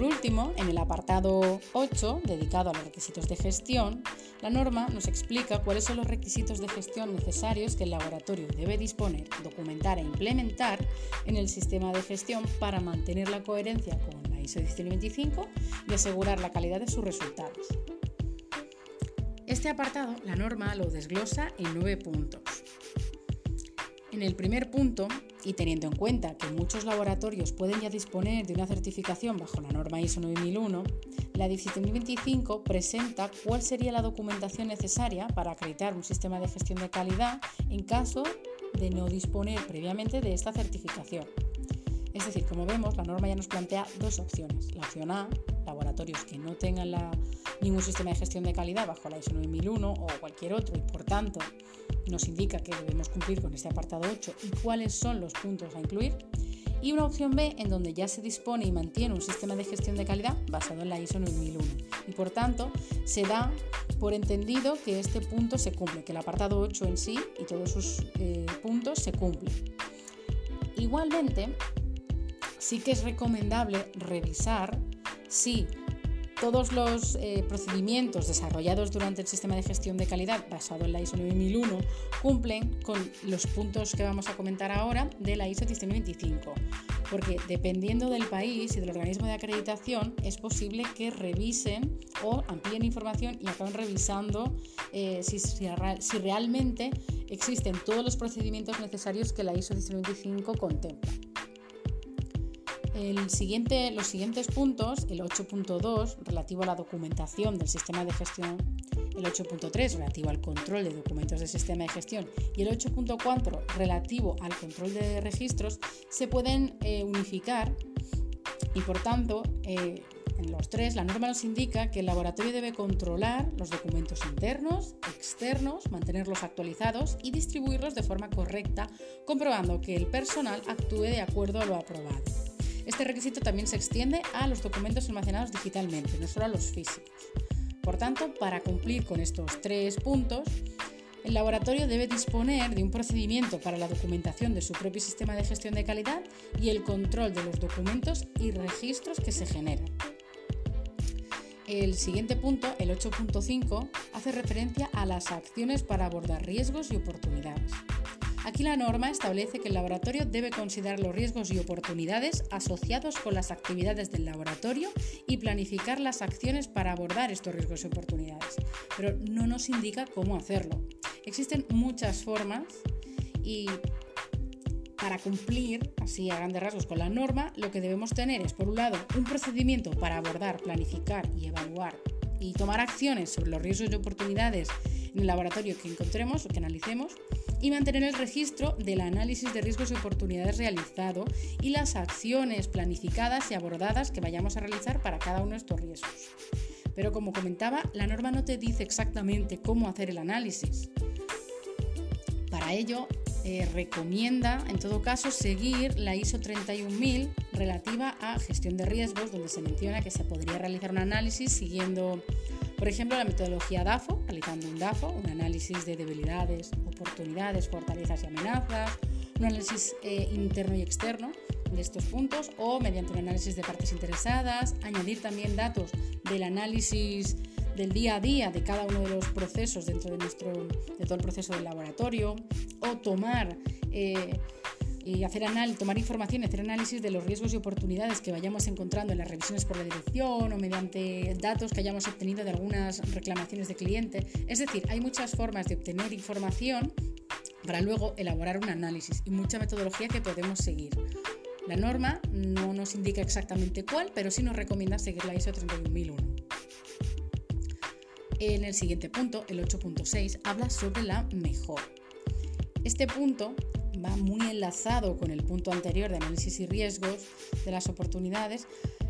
por último, en el apartado 8, dedicado a los requisitos de gestión, la norma nos explica cuáles son los requisitos de gestión necesarios que el laboratorio debe disponer, documentar e implementar en el sistema de gestión para mantener la coherencia con la ISO 17025 y asegurar la calidad de sus resultados. Este apartado, la norma lo desglosa en nueve puntos. En el primer punto, y teniendo en cuenta que muchos laboratorios pueden ya disponer de una certificación bajo la norma ISO 9001, la 17025 presenta cuál sería la documentación necesaria para acreditar un sistema de gestión de calidad en caso de no disponer previamente de esta certificación. Es decir, como vemos, la norma ya nos plantea dos opciones. La opción A, laboratorios que no tengan ningún sistema de gestión de calidad bajo la ISO 9001 o cualquier otro y por tanto nos indica que debemos cumplir con este apartado 8 y cuáles son los puntos a incluir. Y una opción B en donde ya se dispone y mantiene un sistema de gestión de calidad basado en la ISO 9001 y por tanto se da por entendido que este punto se cumple, que el apartado 8 en sí y todos sus eh, puntos se cumplen. Igualmente, sí que es recomendable revisar si todos los eh, procedimientos desarrollados durante el sistema de gestión de calidad basado en la ISO 9001 cumplen con los puntos que vamos a comentar ahora de la ISO 17025, porque dependiendo del país y del organismo de acreditación es posible que revisen o amplíen información y acaben revisando eh, si, realmente existen todos los procedimientos necesarios que la ISO 17025 contempla los siguientes puntos, el 8.2 relativo a la documentación del sistema de gestión, el 8.3 relativo al control de documentos del sistema de gestión y el 8.4 relativo al control de registros, se pueden eh, unificar y por tanto eh, en los tres, la norma nos indica que el laboratorio debe controlar los documentos internos, externos, mantenerlos actualizados y distribuirlos de forma correcta, comprobando que el personal actúe de acuerdo a lo aprobado. Este requisito también se extiende a los documentos almacenados digitalmente, no solo a los físicos. Por tanto, para cumplir con estos tres puntos, el laboratorio debe disponer de un procedimiento para la documentación de su propio sistema de gestión de calidad y el control de los documentos y registros que se generan. El siguiente punto, el 8.5, hace referencia a las acciones para abordar riesgos y oportunidades. Aquí la norma establece que el laboratorio debe considerar los riesgos y oportunidades asociados con las actividades del laboratorio y planificar las acciones para abordar estos riesgos y oportunidades, pero no nos indica cómo hacerlo. Existen muchas formas y para cumplir, así a grandes rasgos, con la norma, lo que debemos tener es, por un lado, un procedimiento para abordar, planificar y evaluar y tomar acciones sobre los riesgos y oportunidades en el laboratorio que encontremos o que analicemos y mantener el registro del análisis de riesgos y oportunidades realizado y las acciones planificadas y abordadas que vayamos a realizar para cada uno de estos riesgos. Pero como comentaba, la norma no te dice exactamente cómo hacer el análisis. Para ello, eh, recomienda, en todo caso, seguir la ISO 31000 relativa a gestión de riesgos, donde se menciona que se podría realizar un análisis siguiendo por ejemplo, la metodología DAFO, realizando un DAFO, un análisis de debilidades, oportunidades, fortalezas y amenazas, un análisis eh, interno y externo de estos puntos o mediante un análisis de partes interesadas, añadir también datos del análisis del día a día de cada uno de los procesos dentro de, nuestro, de todo el proceso del laboratorio o tomar eh, y hacer tomar información hacer análisis de los riesgos y oportunidades que vayamos encontrando en las revisiones por la dirección o mediante datos que hayamos obtenido de algunas reclamaciones de cliente. Es decir, hay muchas formas de obtener información para luego elaborar un análisis y mucha metodología que podemos seguir. La norma no nos indica exactamente cuál, pero sí nos recomienda seguir la ISO 31001. En el siguiente punto, el 8.6, habla sobre la mejora. Este punto va muy enlazado con el punto anterior de análisis y riesgos de las oportunidades,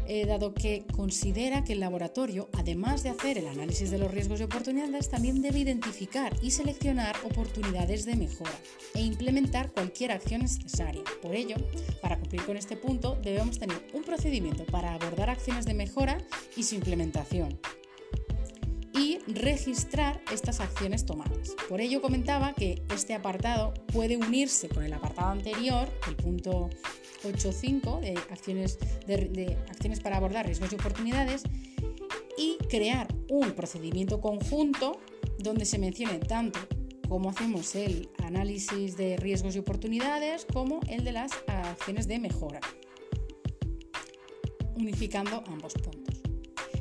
eh, dado que considera que el laboratorio, además de hacer el análisis de los riesgos y oportunidades, también debe identificar y seleccionar oportunidades de mejora e implementar cualquier acción necesaria. Por ello, para cumplir con este punto, debemos tener un procedimiento para abordar acciones de mejora y su implementación, registrar estas acciones tomadas. Por ello comentaba que este apartado puede unirse con el apartado anterior, el punto 8.5 de acciones, de acciones para abordar riesgos y oportunidades y crear un procedimiento conjunto donde se mencione tanto cómo hacemos el análisis de riesgos y oportunidades como el de las acciones de mejora, unificando ambos puntos.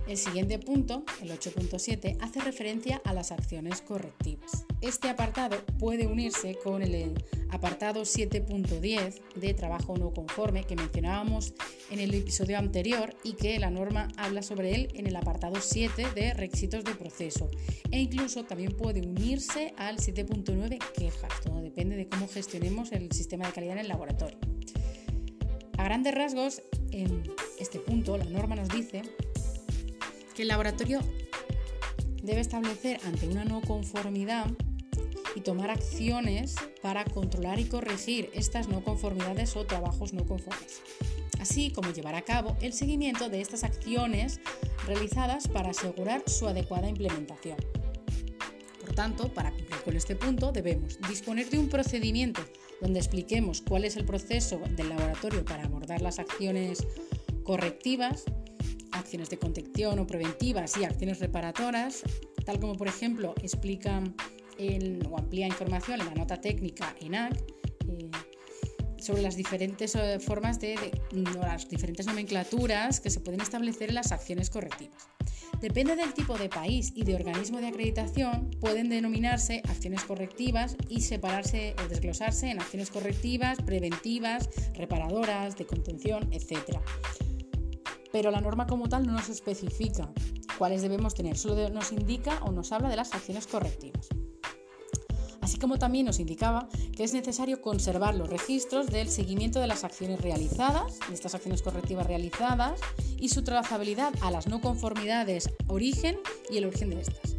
El siguiente punto, el 8.7, hace referencia a las acciones correctivas. Este apartado puede unirse con el apartado 7.10 de trabajo no conforme que mencionábamos en el episodio anterior y que la norma habla sobre él en el apartado 7 de requisitos de proceso. E incluso también puede unirse al 7.9 quejas, todo depende de cómo gestionemos el sistema de calidad en el laboratorio. A grandes rasgos, en este punto la norma nos dice el laboratorio debe establecer ante una no conformidad y tomar acciones para controlar y corregir estas no conformidades o trabajos no conformes, así como llevar a cabo el seguimiento de estas acciones realizadas para asegurar su adecuada implementación. Por tanto, para cumplir con este punto debemos disponer de un procedimiento donde expliquemos cuál es el proceso del laboratorio para abordar las acciones correctivas acciones de contención o preventivas y acciones reparadoras, tal como por ejemplo explica o amplía información en la nota técnica ENAC eh, sobre las diferentes eh, formas de, las diferentes nomenclaturas que se pueden establecer en las acciones correctivas. Depende del tipo de país y de organismo de acreditación, pueden denominarse acciones correctivas y separarse o desglosarse en acciones correctivas, preventivas, reparadoras, de contención, etc pero la norma como tal no nos especifica cuáles debemos tener, solo nos indica o nos habla de las acciones correctivas. Así como también nos indicaba que es necesario conservar los registros del seguimiento de las acciones realizadas, de estas acciones correctivas realizadas, y su trazabilidad a las no conformidades origen y el origen de estas.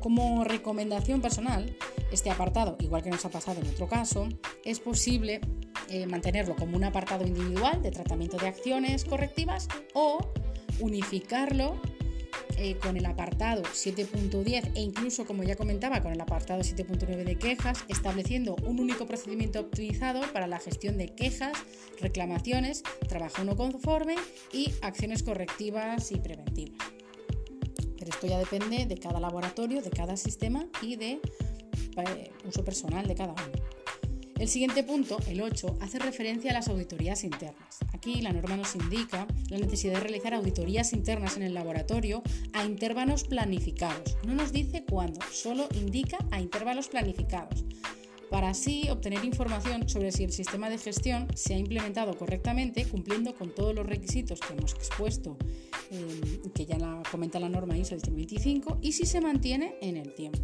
Como recomendación personal, este apartado, igual que nos ha pasado en otro caso, es posible eh, mantenerlo como un apartado individual de tratamiento de acciones correctivas o unificarlo eh, con el apartado 7.10 e incluso, como ya comentaba, con el apartado 7.9 de quejas, estableciendo un único procedimiento optimizado para la gestión de quejas, reclamaciones, trabajo no conforme y acciones correctivas y preventivas. Pero esto ya depende de cada laboratorio, de cada sistema y de eh, uso personal de cada uno. El siguiente punto, el 8, hace referencia a las auditorías internas. Aquí la norma nos indica la necesidad de realizar auditorías internas en el laboratorio a intervalos planificados. No nos dice cuándo, solo indica a intervalos planificados para así obtener información sobre si el sistema de gestión se ha implementado correctamente, cumpliendo con todos los requisitos que hemos expuesto, eh, que ya la comenta la norma ISO 10025, y si se mantiene en el tiempo.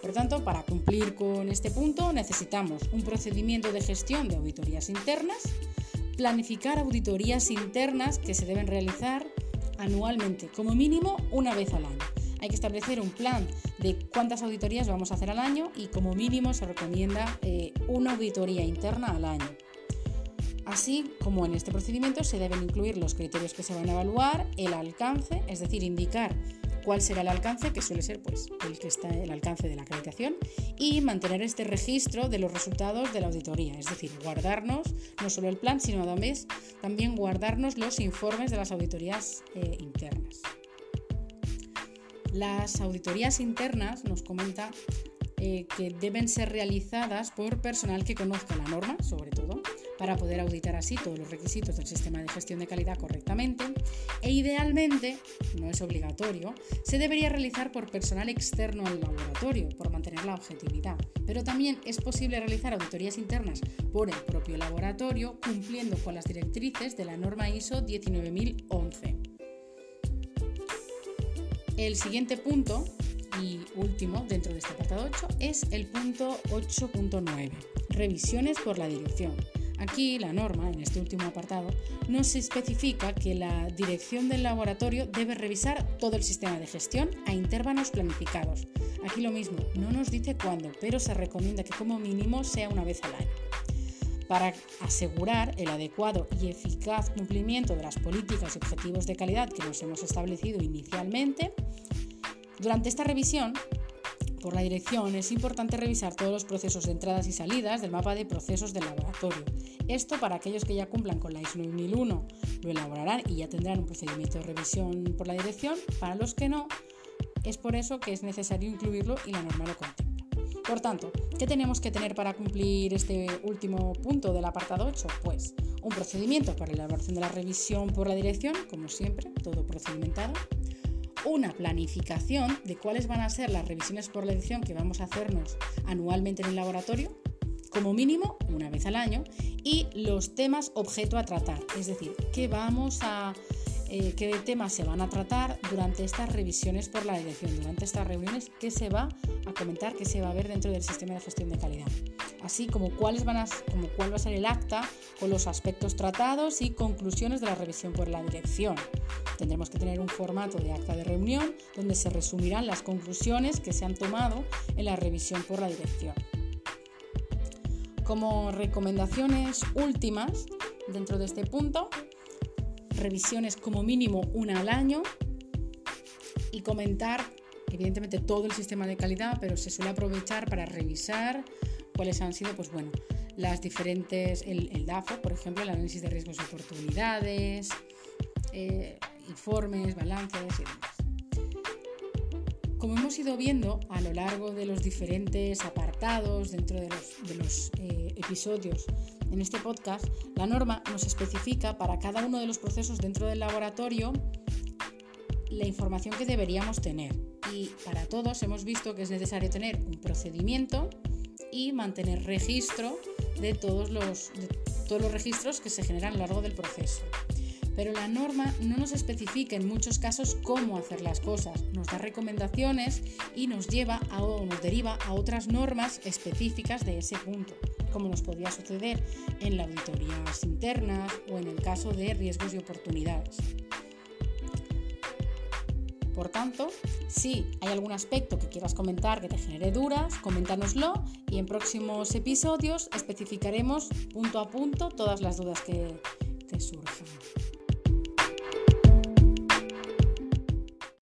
Por tanto, para cumplir con este punto necesitamos un procedimiento de gestión de auditorías internas, planificar auditorías internas que se deben realizar anualmente, como mínimo una vez al año. Hay que establecer un plan de cuántas auditorías vamos a hacer al año y como mínimo se recomienda eh, una auditoría interna al año. Así como en este procedimiento se deben incluir los criterios que se van a evaluar, el alcance, es decir, indicar cuál será el alcance, que suele ser pues, el que está el alcance de la acreditación, y mantener este registro de los resultados de la auditoría, es decir, guardarnos no solo el plan, sino además también guardarnos los informes de las auditorías eh, internas. Las auditorías internas nos comenta eh, que deben ser realizadas por personal que conozca la norma, sobre todo, para poder auditar así todos los requisitos del sistema de gestión de calidad correctamente e idealmente, no es obligatorio, se debería realizar por personal externo al laboratorio por mantener la objetividad, pero también es posible realizar auditorías internas por el propio laboratorio cumpliendo con las directrices de la norma ISO 19011. El siguiente punto y último dentro de este apartado 8 es el punto 8.9, revisiones por la dirección. Aquí la norma, en este último apartado, nos especifica que la dirección del laboratorio debe revisar todo el sistema de gestión a intervalos planificados. Aquí lo mismo, no nos dice cuándo, pero se recomienda que como mínimo sea una vez al año. Para asegurar el adecuado y eficaz cumplimiento de las políticas y objetivos de calidad que nos hemos establecido inicialmente, durante esta revisión por la dirección es importante revisar todos los procesos de entradas y salidas del mapa de procesos del laboratorio. Esto para aquellos que ya cumplan con la ISO 9001 lo elaborarán y ya tendrán un procedimiento de revisión por la dirección. Para los que no, es por eso que es necesario incluirlo y la norma lo contempla. Por tanto, ¿qué tenemos que tener para cumplir este último punto del apartado 8? Pues un procedimiento para la elaboración de la revisión por la dirección, como siempre, todo procedimentado una planificación de cuáles van a ser las revisiones por la edición que vamos a hacernos anualmente en el laboratorio, como mínimo una vez al año, y los temas objeto a tratar, es decir, qué vamos a eh, qué temas se van a tratar durante estas revisiones por la dirección, durante estas reuniones, qué se va a comentar, qué se va a ver dentro del sistema de gestión de calidad. Así como, cuáles van a, como cuál va a ser el acta con los aspectos tratados y conclusiones de la revisión por la dirección. Tendremos que tener un formato de acta de reunión donde se resumirán las conclusiones que se han tomado en la revisión por la dirección. Como recomendaciones últimas dentro de este punto, revisiones como mínimo una al año y comentar, evidentemente, todo el sistema de calidad, pero se suele aprovechar para revisar cuáles han sido, pues bueno, las diferentes, el, DAFO, por ejemplo, el análisis de riesgos y oportunidades, eh, informes, balances y demás. Como hemos ido viendo a lo largo de los diferentes apartados dentro de los, eh, episodios en este podcast, la norma nos especifica para cada uno de los procesos dentro del laboratorio la información que deberíamos tener. Y para todos hemos visto que es necesario tener un procedimiento y mantener registro de todos los, de todos los registros que se generan a lo largo del proceso. Pero la norma no nos especifica en muchos casos cómo hacer las cosas, nos da recomendaciones y nos lleva a, o nos deriva a otras normas específicas de ese punto como nos podría suceder en las auditorías internas o en el caso de riesgos y oportunidades. Por tanto, si hay algún aspecto que quieras comentar que te genere dudas, coméntanoslo y en próximos episodios especificaremos punto a punto todas las dudas que te surjan.